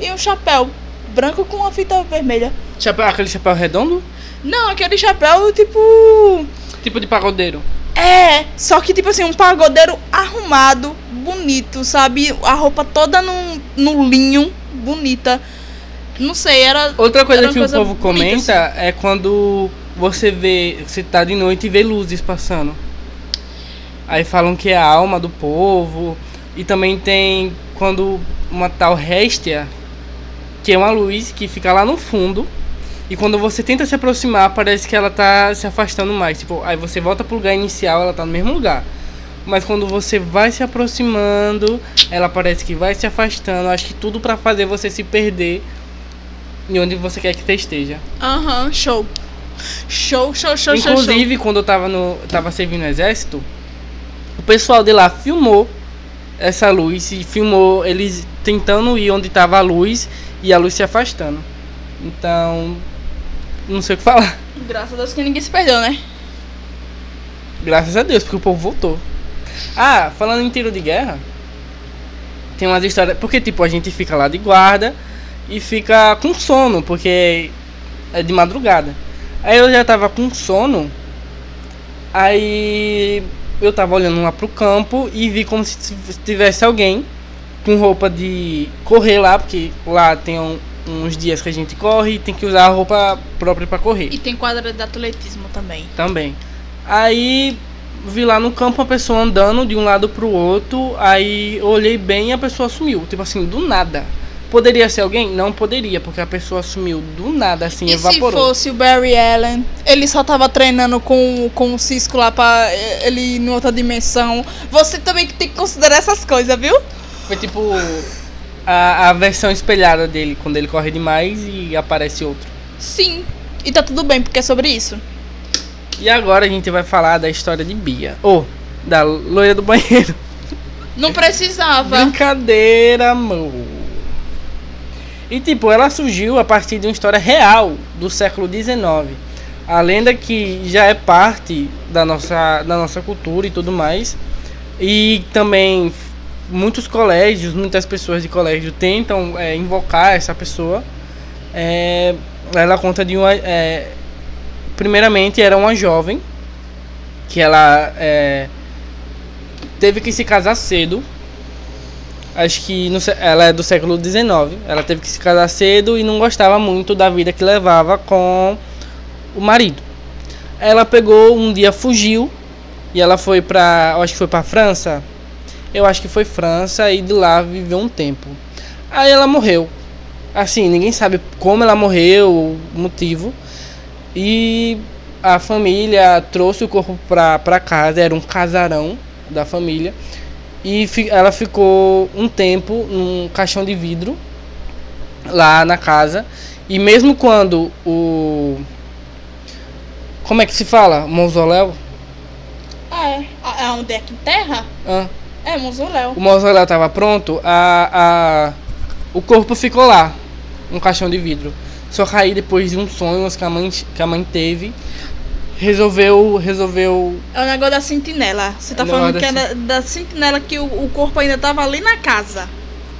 E um chapéu branco com uma fita vermelha. Chapéu, aquele chapéu redondo? Não, aquele chapéu tipo. Tipo de pagodeiro. É, só que tipo assim, um pagodeiro arrumado, bonito, sabe? A roupa toda no, no linho, bonita. Não sei, era. Outra coisa Era que coisa o povo bonita, comenta é quando você vê, você tá de noite e vê luzes passando. Aí falam que é a alma do povo. E também tem quando uma tal Réstia, que é uma luz que fica lá no fundo. E quando você tenta se aproximar, parece que ela tá se afastando mais. Tipo, aí você volta pro lugar inicial, ela tá no mesmo lugar. Mas quando você vai se aproximando, ela parece que vai se afastando. Acho que tudo pra fazer você se perder em onde você quer que você esteja. Aham, show. Show, show, show, show, show. Inclusive, quando eu tava, no, tava servindo no exército, o pessoal de lá filmou essa luz e filmou eles tentando ir onde tava a luz e a luz se afastando. Então, não sei o que falar. Graças a Deus que ninguém se perdeu, né? Graças a Deus, porque o povo voltou. Ah, falando em tiro de guerra, tem umas histórias. Porque, tipo, a gente fica lá de guarda e fica com sono, porque é de madrugada. Aí eu já tava com sono, aí eu tava olhando lá pro campo e vi como se tivesse alguém com roupa de correr lá, porque lá tem um, uns dias que a gente corre e tem que usar a roupa própria para correr. E tem quadra de atletismo também. Também. Aí vi lá no campo uma pessoa andando de um lado pro outro, aí olhei bem e a pessoa sumiu, tipo assim, do nada. Poderia ser alguém? Não poderia, porque a pessoa sumiu do nada, assim, e evaporou. se fosse o Barry Allen? Ele só tava treinando com, com o Cisco lá pra eh, ele ir em outra dimensão. Você também tem que considerar essas coisas, viu? Foi tipo a, a versão espelhada dele, quando ele corre demais e aparece outro. Sim. E tá tudo bem, porque é sobre isso. E agora a gente vai falar da história de Bia. Ou, da loira do banheiro. Não precisava. Brincadeira, amor. E tipo, ela surgiu a partir de uma história real do século XIX. A lenda que já é parte da nossa, da nossa cultura e tudo mais. E também muitos colégios, muitas pessoas de colégio tentam é, invocar essa pessoa. É, ela conta de uma. É, primeiramente, era uma jovem que ela é, teve que se casar cedo. Acho que no, ela é do século XIX. Ela teve que se casar cedo e não gostava muito da vida que levava com o marido. Ela pegou um dia, fugiu e ela foi para, acho que foi para França. Eu acho que foi França e de lá viveu um tempo. Aí ela morreu. Assim, ninguém sabe como ela morreu, o motivo. E a família trouxe o corpo pra casa, era um casarão da família. E fi, ela ficou um tempo num caixão de vidro lá na casa. E mesmo quando o. Como é que se fala? Mausoléu? É. É onde é que enterra? Ah. É, mausoléu. O mausoléu estava pronto, a, a, o corpo ficou lá, um caixão de vidro. Só que aí depois de uns sonhos que a mãe, que a mãe teve, resolveu. resolveu É o negócio da sentinela. Você tá É falando que é da, da sentinela que o, o corpo ainda tava ali na casa.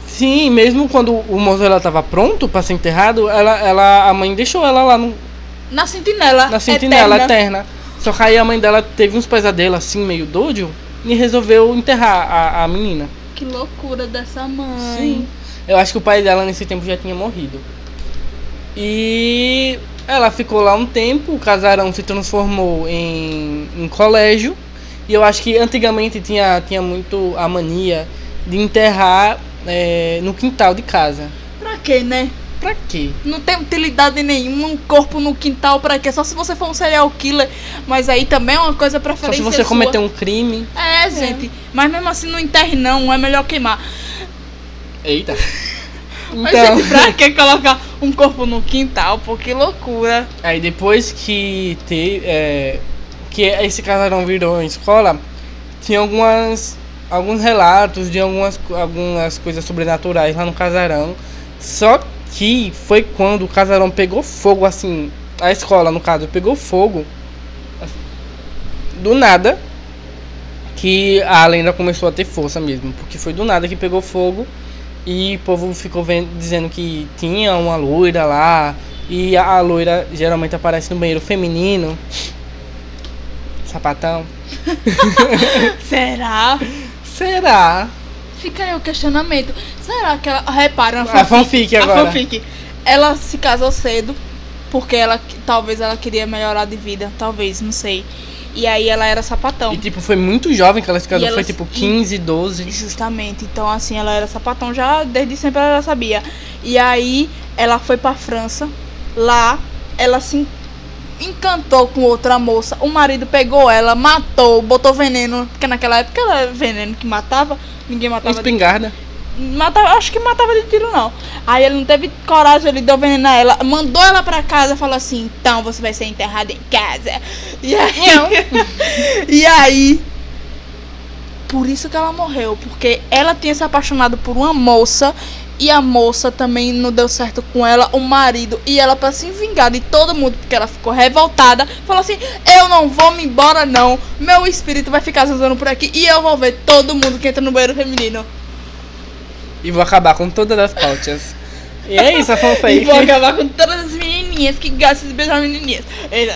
Sim, mesmo quando o mausoléu estava pronto para ser enterrado, ela, ela, a mãe deixou ela lá no, Na sentinela. na sentinela eterna. eterna. Só que aí a mãe dela teve uns pesadelos assim, meio doido, e resolveu enterrar a, a menina. Que loucura dessa mãe. Sim. Eu acho que o pai dela nesse tempo já tinha morrido. E ela ficou lá um tempo, o casarão se transformou em, em colégio. E eu acho que antigamente tinha, tinha muito a mania de enterrar é, no quintal de casa. Pra quê, né? Pra quê? Não tem utilidade nenhuma um corpo no quintal pra quê? Só se você for um serial killer. Mas aí também é uma coisa Só preferência se você cometer um crime. É, gente. Mas mesmo assim não enterre não, é melhor queimar. Eita. Mas, Então, gente, pra que colocar um corpo no quintal? Pô, que loucura. aí depois que te, é, que esse casarão virou escola, tinha algumas alguns relatos de algumas algumas coisas sobrenaturais lá no casarão. Só que foi quando o casarão pegou fogo assim, a escola no caso pegou fogo do nada que a lenda começou a ter força mesmo, porque foi do nada que pegou fogo e o povo ficou vendo, dizendo que tinha uma loira lá e a, a loira geralmente aparece no banheiro feminino. Sapatão. <laughs> Será? Será? Fica aí o questionamento. Será que ela. Repara, A fanfic agora. A fanfic. Ela se casou cedo, porque ela talvez ela queria melhorar de vida. Talvez, não sei. E aí ela era sapatão. E tipo, foi muito jovem que ela se casou, ela foi tipo 15, 12. Justamente. Então, assim, ela era sapatão já desde sempre ela sabia. E aí ela foi pra França. Lá ela se encantou com outra moça. O marido pegou ela, matou, botou veneno. Porque naquela época era veneno que matava. Ninguém matava espingarda. Matava, acho que matava de tiro, não. Aí ele não teve coragem, ele deu veneno a ela, mandou ela pra casa, falou assim: então você vai ser enterrada em casa. E aí. <laughs> e aí. Por isso que ela morreu, porque ela tinha se apaixonado por uma moça e a moça também não deu certo com ela, o marido, e ela pra se vingar de todo mundo, porque ela ficou revoltada, falou assim: "Eu não vou me embora não. Meu espírito vai ficar zanzando por aqui e eu vou ver todo mundo que entra no banheiro feminino". E vou acabar com todas as pautas. E é isso, a fanfic. E vou acabar com todas as menininhas. que gostam de beijar menininhas.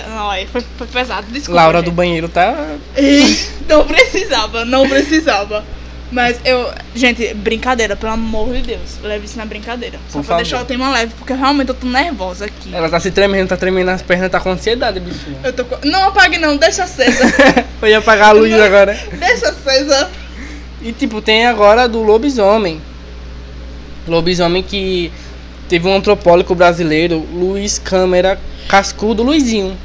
Não, foi, foi pesado, desculpa. Laura gente. do banheiro tá. Ei, <laughs> Não precisava, não precisava. Mas eu. Gente, brincadeira, pelo amor de Deus. Leve isso na brincadeira. Só Por pra favor. deixar o tema leve, porque realmente eu tô nervosa aqui. Ela tá se tremendo, tá tremendo as pernas, tá com ansiedade, bichinha. Eu tô com... Não apague não, deixa acesa. <laughs> Eu ia apagar a luz agora. deixa acesa. E tipo, tem agora do lobisomem. Lobisomem que teve um antropólogo brasileiro, Luiz Câmara Cascudo Luizinho.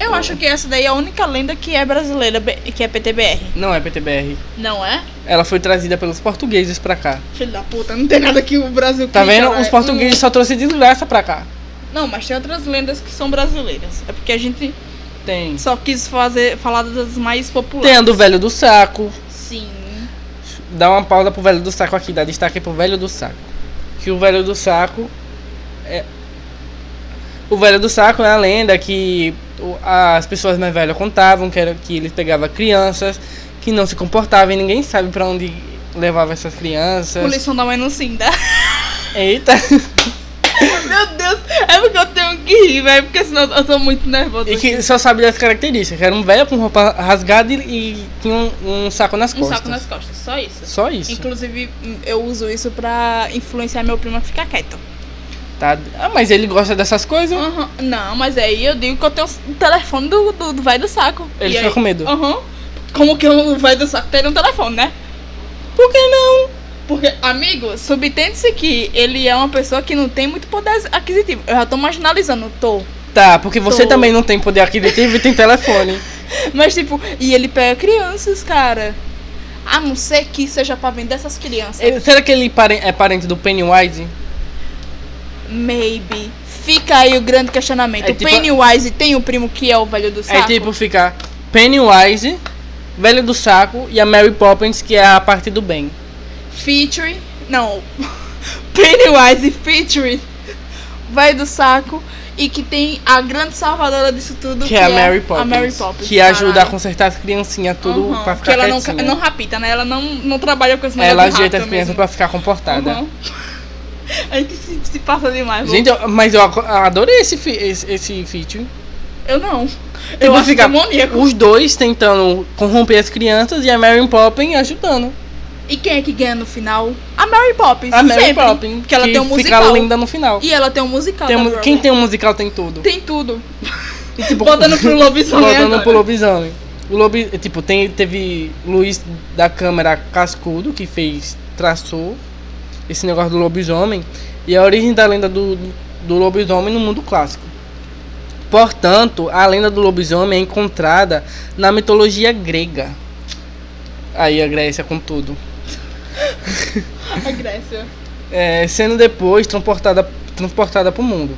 Eu acho que essa daí é a única lenda que é brasileira, que é PTBR. Não é PTBR. Não é? Ela foi trazida pelos portugueses pra cá. Filho da puta, não tem nada que o Brasil Tá vendo? Os portugueses só trouxeram desgraça pra cá. Não, mas tem outras lendas que são brasileiras. É porque a gente Tem. só quis fazer, falar das mais populares. Tem a do velho do saco. Dá uma pausa pro velho do saco aqui, dá destaque pro velho do saco. Que o velho do saco é. O velho do saco é a lenda que o- as pessoas mais velhas contavam que, era, que ele pegava crianças que não se comportavam e ninguém sabe pra onde levava essas crianças. Poluição da mãe no Cinda. Eita! <laughs> Meu Deus, é porque eu tenho que rir, velho, porque senão eu tô muito nervosa. E aqui. que só sabe das características. que Era um velho com roupa rasgada e, e tinha um, um saco nas Um costas. saco nas costas, só isso. Só isso. Inclusive, eu uso isso pra influenciar meu primo a ficar quieto. Tá? Ah, mas ele gosta dessas coisas? Aham. Não, mas aí eu digo que eu tenho o telefone do, do, do velho do saco. Ele E fica aí- com medo. Aham. Como que o velho do saco tem um telefone, né? Por que não? Porque, amigo, subtende-se que ele é uma pessoa que não tem muito poder aquisitivo. Eu já tô marginalizando, tô. Tá, porque você Tô. também não tem poder aquisitivo e tem telefone. <laughs> Mas, tipo, e ele pega crianças, cara. A não ser que seja pra vender essas crianças. Ele- será que ele é parente do Pennywise? Maybe. Fica aí o grande questionamento. É o tipo- Pennywise tem o primo que é o velho do saco? É tipo ficar Pennywise, velho do saco e a Mary Poppins, que é a parte do bem. Featuring. Não. <laughs> Pennywise featuring. Velho do saco. E que tem a grande salvadora disso tudo. Que, é a Mary Poppins. A Mary Poppins. que ajuda a caralho. consertar as criancinhas tudo Aham, pra Que ficar ela não, quietinha. não rapita, né? Ela não, não trabalha com esse negócio Ela ajeita as crianças pra ficar comportada. Aham. <laughs> A gente se, se passa demais. Gente, eu- mas eu adorei esse, esse, esse feature. eu não. Tipo, eu acho fica demoníaco. os dois tentando corromper as crianças e a Mary Poppins ajudando. E quem é que ganha no final? A Mary Poppins. A Mary sempre, Poppins. Porque ela que tem um fica musical. linda no final. E ela tem um musical. Tem um- quem tem um musical tem tudo. Tem tudo. E, tipo, Voltando pro lobisomem agora. pro lobisomem. O lobi, tipo, tem, teve Luiz da Câmara Cascudo, que fez, traçou esse negócio do lobisomem. E a origem da lenda do, do, do lobisomem no mundo clássico. Portanto, a lenda do lobisomem é encontrada na mitologia grega. Aí a Grécia com tudo. <laughs> A Grécia. É, sendo depois transportada transportada para o mundo.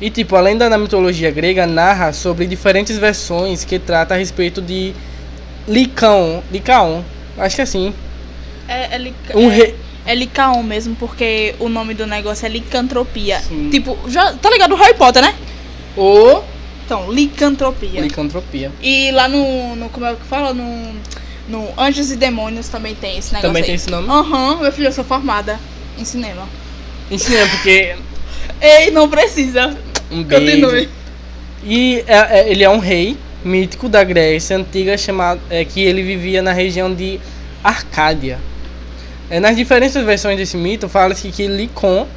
E tipo, a lenda da mitologia grega narra sobre diferentes versões que trata a respeito de Licaon, Licaon, acho que é assim, É, é, lica- um é, rei, é Licaon mesmo, porque o nome do negócio é licantropia. Sim. Tipo, já tá ligado o Harry Potter, né? ou Então, licantropia. licantropia. E lá no, no. Como é que fala? No. No Anjos e Demônios também tem esse negócio. Também aí. tem esse nome? Aham, meu filho, eu sou formada em cinema. Ensina porque <laughs> Ei, não precisa. um beijo. Continue. E é- é- ele é um rei mítico da Grécia antiga chamado é, que ele vivia na região de Arcádia. É, nas diferentes versões desse mito fala-se que Licon,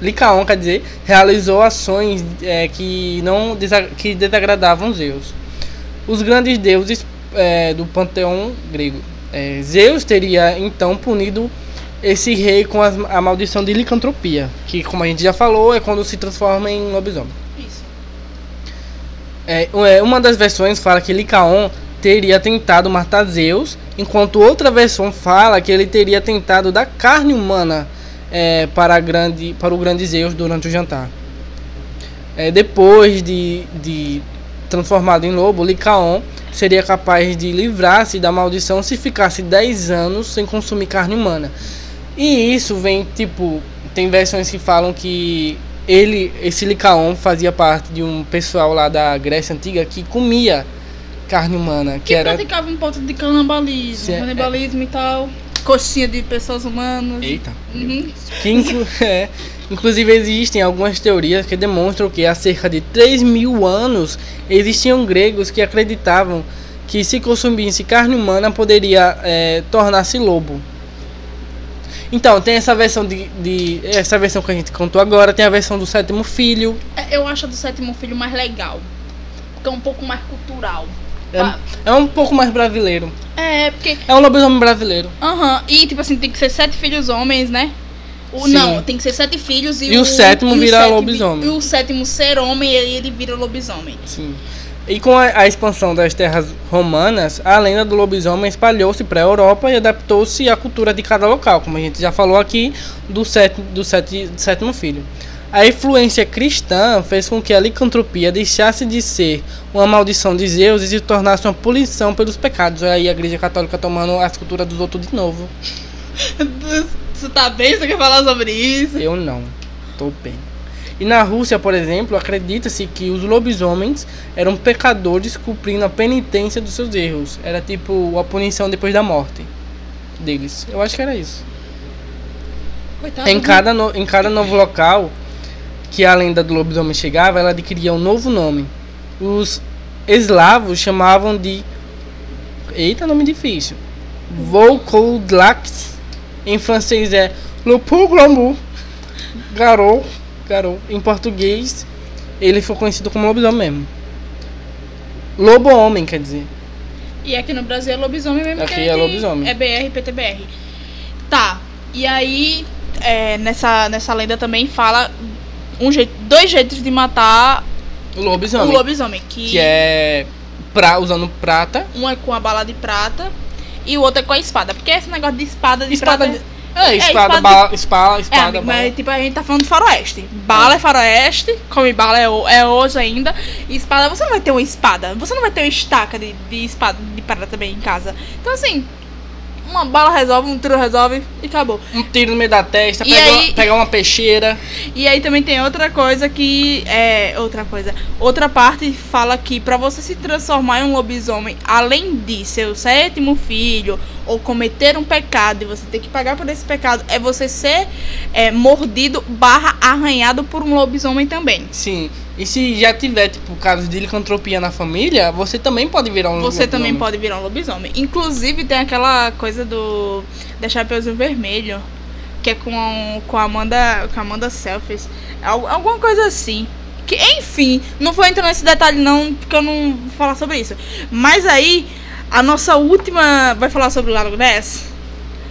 Licaon, quer dizer, realizou ações é, que não que desagradavam Zeus. Os grandes deuses é, do panteão grego. É, Zeus teria então punido esse rei com as- a maldição de licantropia, que como a gente já falou é quando se transforma em lobisomem. Isso. É, é, uma das versões fala que Licaon teria tentado matar Zeus, enquanto outra versão fala que ele teria tentado dar carne humana é, para, a grande, para o grande Zeus durante o jantar. É, depois de, de transformado em lobo, Licaon seria capaz de livrar-se da maldição se ficasse 10 anos sem consumir carne humana. E isso vem, tipo, tem versões que falam que ele, esse Licaon, fazia parte de um pessoal lá da Grécia Antiga que comia carne humana, que Que era... praticava um ponto de canibalismo. Se é- canibalismo e tal. Coxinha de pessoas humanas. Eita. Uhum. Que, inclu- <laughs> é, Inclusive existem algumas teorias que demonstram que há cerca de 3 mil anos existiam gregos que acreditavam que se consumisse carne humana poderia é, tornar-se lobo. Então, tem essa versão de, de. Essa versão que a gente contou agora, tem a versão do sétimo filho. É, Eu acho a do sétimo filho mais legal. Porque é um pouco mais cultural. É, é um pouco mais brasileiro. É, porque. É um lobisomem brasileiro. Aham. E tipo assim, tem que ser sete filhos homens, né? O, Sim. não, tem que ser sete filhos e, E o sétimo e o vira sétimo- lobisomem. E o sétimo ser homem e ele vira lobisomem. Sim. E com a, a expansão das terras romanas, a lenda do lobisomem espalhou-se para a Europa e adaptou-se à cultura de cada local, como a gente já falou aqui do, sétimo, do, sete, do sétimo filho. A influência cristã fez com que a licantropia deixasse de ser uma maldição de Zeus e se tornasse uma punição pelos pecados. Aí a igreja católica tomando as culturas dos outros de novo. <laughs> Você tá bem? Você quer falar sobre isso? Eu não. Tô bem. E na Rússia, por exemplo, acredita-se que os lobisomens eram pecadores cumprindo a penitência dos seus erros. Era tipo a punição depois da morte deles. Eu acho que era isso. Coitado. Em cada, no- em cada novo local que a lenda do lobisomem chegava, ela adquiria um novo nome. Os eslavos chamavam de. Eita, nome difícil. Volkodlax. Em francês é Le Poglamour. Garou. Garou. Em português, ele foi conhecido como lobisomem mesmo. Lobo homem, quer dizer. E aqui no Brasil é lobisomem mesmo. Aqui é de- lobisomem. É BR, PTBR. Tá. E aí, é, nessa, nessa lenda também fala um jeito, dois jeitos de matar O o lobisomem. lobisomem. Que, Que é pra, usando prata. um é com a bala de prata e o outro é com a espada. Porque esse negócio de espada de Espada prata. de- É, espada, espada de- espada, É, espada, bala. mas tipo, a gente tá falando de faroeste. Bala é faroeste, come bala é, o- é hoje ainda. E espada, você não vai ter uma espada. Você não vai ter uma estaca de, de espada de prata também em casa. Então assim, uma bala resolve, um tiro resolve e acabou. Um tiro no meio da testa, pegar, aí- pegar uma peixeira. E aí também tem outra coisa que é outra coisa. Outra parte fala que pra você se transformar em um lobisomem, além de ser o sétimo filho ou cometer um pecado e você ter que pagar por esse pecado, é você ser é, mordido barra arranhado por um lobisomem também. Sim. E se já tiver, tipo, casos de licantropia na família, você também pode virar um Você também lobisomem. pode virar um lobisomem. Inclusive tem aquela coisa do da Chapeuzinho Vermelho, que é com, com a Amanda, com a Amanda Selfies. Al- Alguma coisa assim. Que, enfim, não vou entrar nesse detalhe não, porque eu não vou falar sobre isso. Mas aí, a nossa última vai falar sobre o Lago Ness.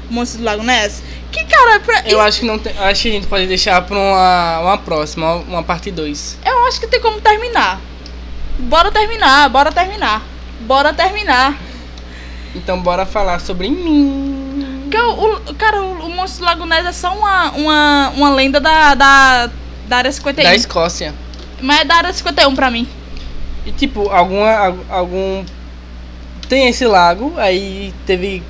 Monstro do Lago Ness. Que, cara, pra, Eu acho que não tem, acho que a gente pode deixar pra uma, uma próxima, uma parte 2. eu acho que tem como terminar. Bora terminar, bora terminar. Bora terminar. Então bora falar sobre mim. Porque o, o- cara, o, o monstro do Lago Ness é só uma, uma, uma lenda da, da, da área 51. Da Escócia. Mas é da área 51 pra mim. E tipo, alguma, al- algum. Tem esse lago, aí teve.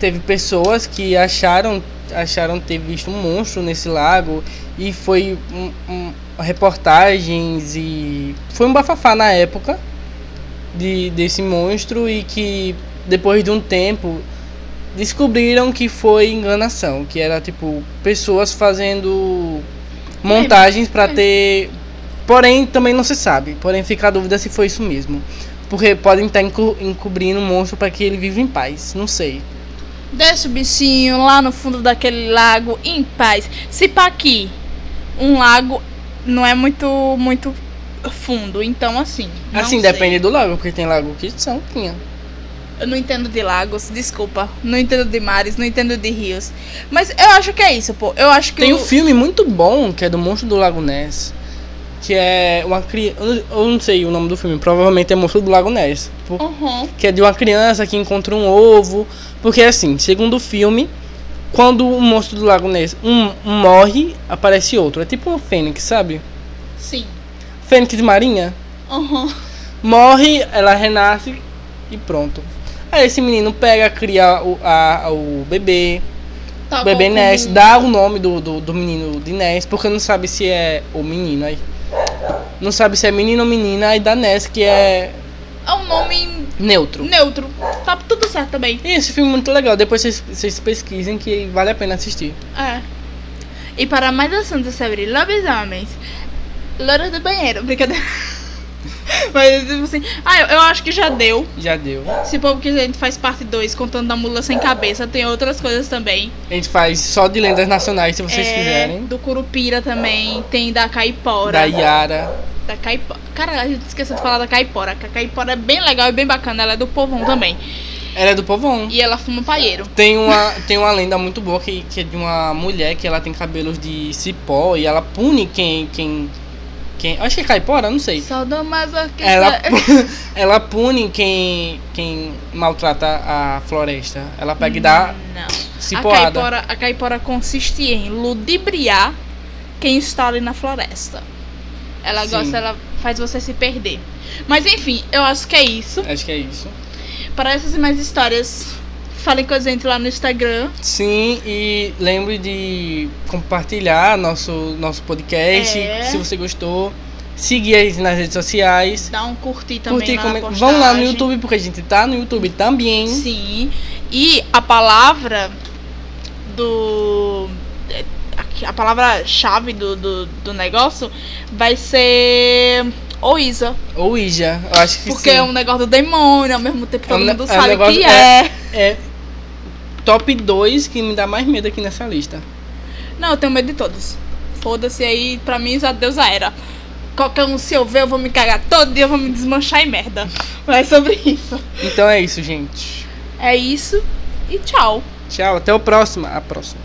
Teve pessoas que acharam, acharam ter visto um monstro nesse lago. E foi um, um- reportagens e. Foi um bafafá na época de, desse monstro e que depois de um tempo descobriram que foi enganação, que era tipo pessoas fazendo montagens pra ter Porém, também não se sabe. Porém, fica a dúvida se foi isso mesmo. Porque podem estar enco- encobrindo o monstro para que ele viva em paz. Não sei. Deixa o bichinho lá no fundo daquele lago em paz. Se pá aqui, um lago não é muito, muito fundo. Então, assim. assim, sei. depende do lago, porque tem lago que são tinha. Eu não entendo de lagos, desculpa. Não entendo de mares, não entendo de rios. Mas eu acho que é isso, pô. Eu acho que Tem o... um filme muito bom que é do Monstro do Lago Ness. Que é uma criança. Eu não sei o nome do filme, provavelmente é Monstro do Lago Ness. Uhum. que é de uma criança que encontra um ovo. Porque assim, segundo o filme, quando o monstro do Lago Ness um, um morre, aparece outro. É tipo um fênix, sabe? Sim. Fênix marinha. Uhum. Morre, ela renasce e pronto. Aí esse menino pega, cria o, a, o bebê, Tá o bebê bom, Ness, dá o nome do, do, do menino de Ness, porque não sabe se é o menino aí. Não sabe se é menino ou menina, aí dá Ness, que é É um nome neutro. neutro. Tá tudo certo também. E esse filme é muito legal, depois vocês, vocês pesquisem que vale a pena assistir. É. E para mais assuntos sobre lobisomens, loura do banheiro, brincadeira. <laughs> Mas, tipo assim, ah, eu, eu acho que já deu. Já deu. Se o povo quiser, a gente faz parte 2, contando da mula sem cabeça. Tem outras coisas também. A gente faz só de lendas nacionais, se vocês É, quiserem. Do Curupira também. Tem da Caipora. Da Yara. Da Caipora. Cara, a gente esqueceu de falar da Caipora. A Caipora é bem legal e bem bacana. Ela é do povão também. Ela é do povão. E ela fuma paieiro. Tem uma, tem uma lenda muito boa que, que é de uma mulher que ela tem cabelos de cipó e ela pune quem. quem, quem acho que é caipora, não sei. Sadomasoquista. Ela, pu- <laughs> ela pune quem, quem maltrata a floresta. Ela pega e dá Não. A cipoada. caipora, a caipora consiste em ludibriar quem está ali na floresta. Ela Sim. gosta, ela faz você se perder. Mas enfim, eu acho que é isso. Acho que é isso. Para essas e mais histórias, falem com a gente lá no Instagram. Sim, e lembre de compartilhar nosso, nosso podcast. É. Se você gostou. Seguir a gente nas redes sociais. Dá um curtir também Curtir, lá coment- Vão lá no. YouTube, porque a gente tá no YouTube também. Sim. E a palavra do. É, A palavra-chave do, do, do negócio vai ser. Oísa. Ou Ija, eu acho que Porque sim. é um negócio do demônio, ao mesmo tempo É todo ne- mundo é sabe negócio- que é- é. É top 2 que me dá mais medo aqui nessa lista. Não, eu tenho medo de todos. Foda-se aí, pra mim já Deus já era. Qualquer um, se eu ver, eu vou me cagar todo dia, eu vou me desmanchar em merda. <laughs> Mas é sobre isso. Então é isso, gente. É isso e tchau. Tchau, até o próximo. A próxima.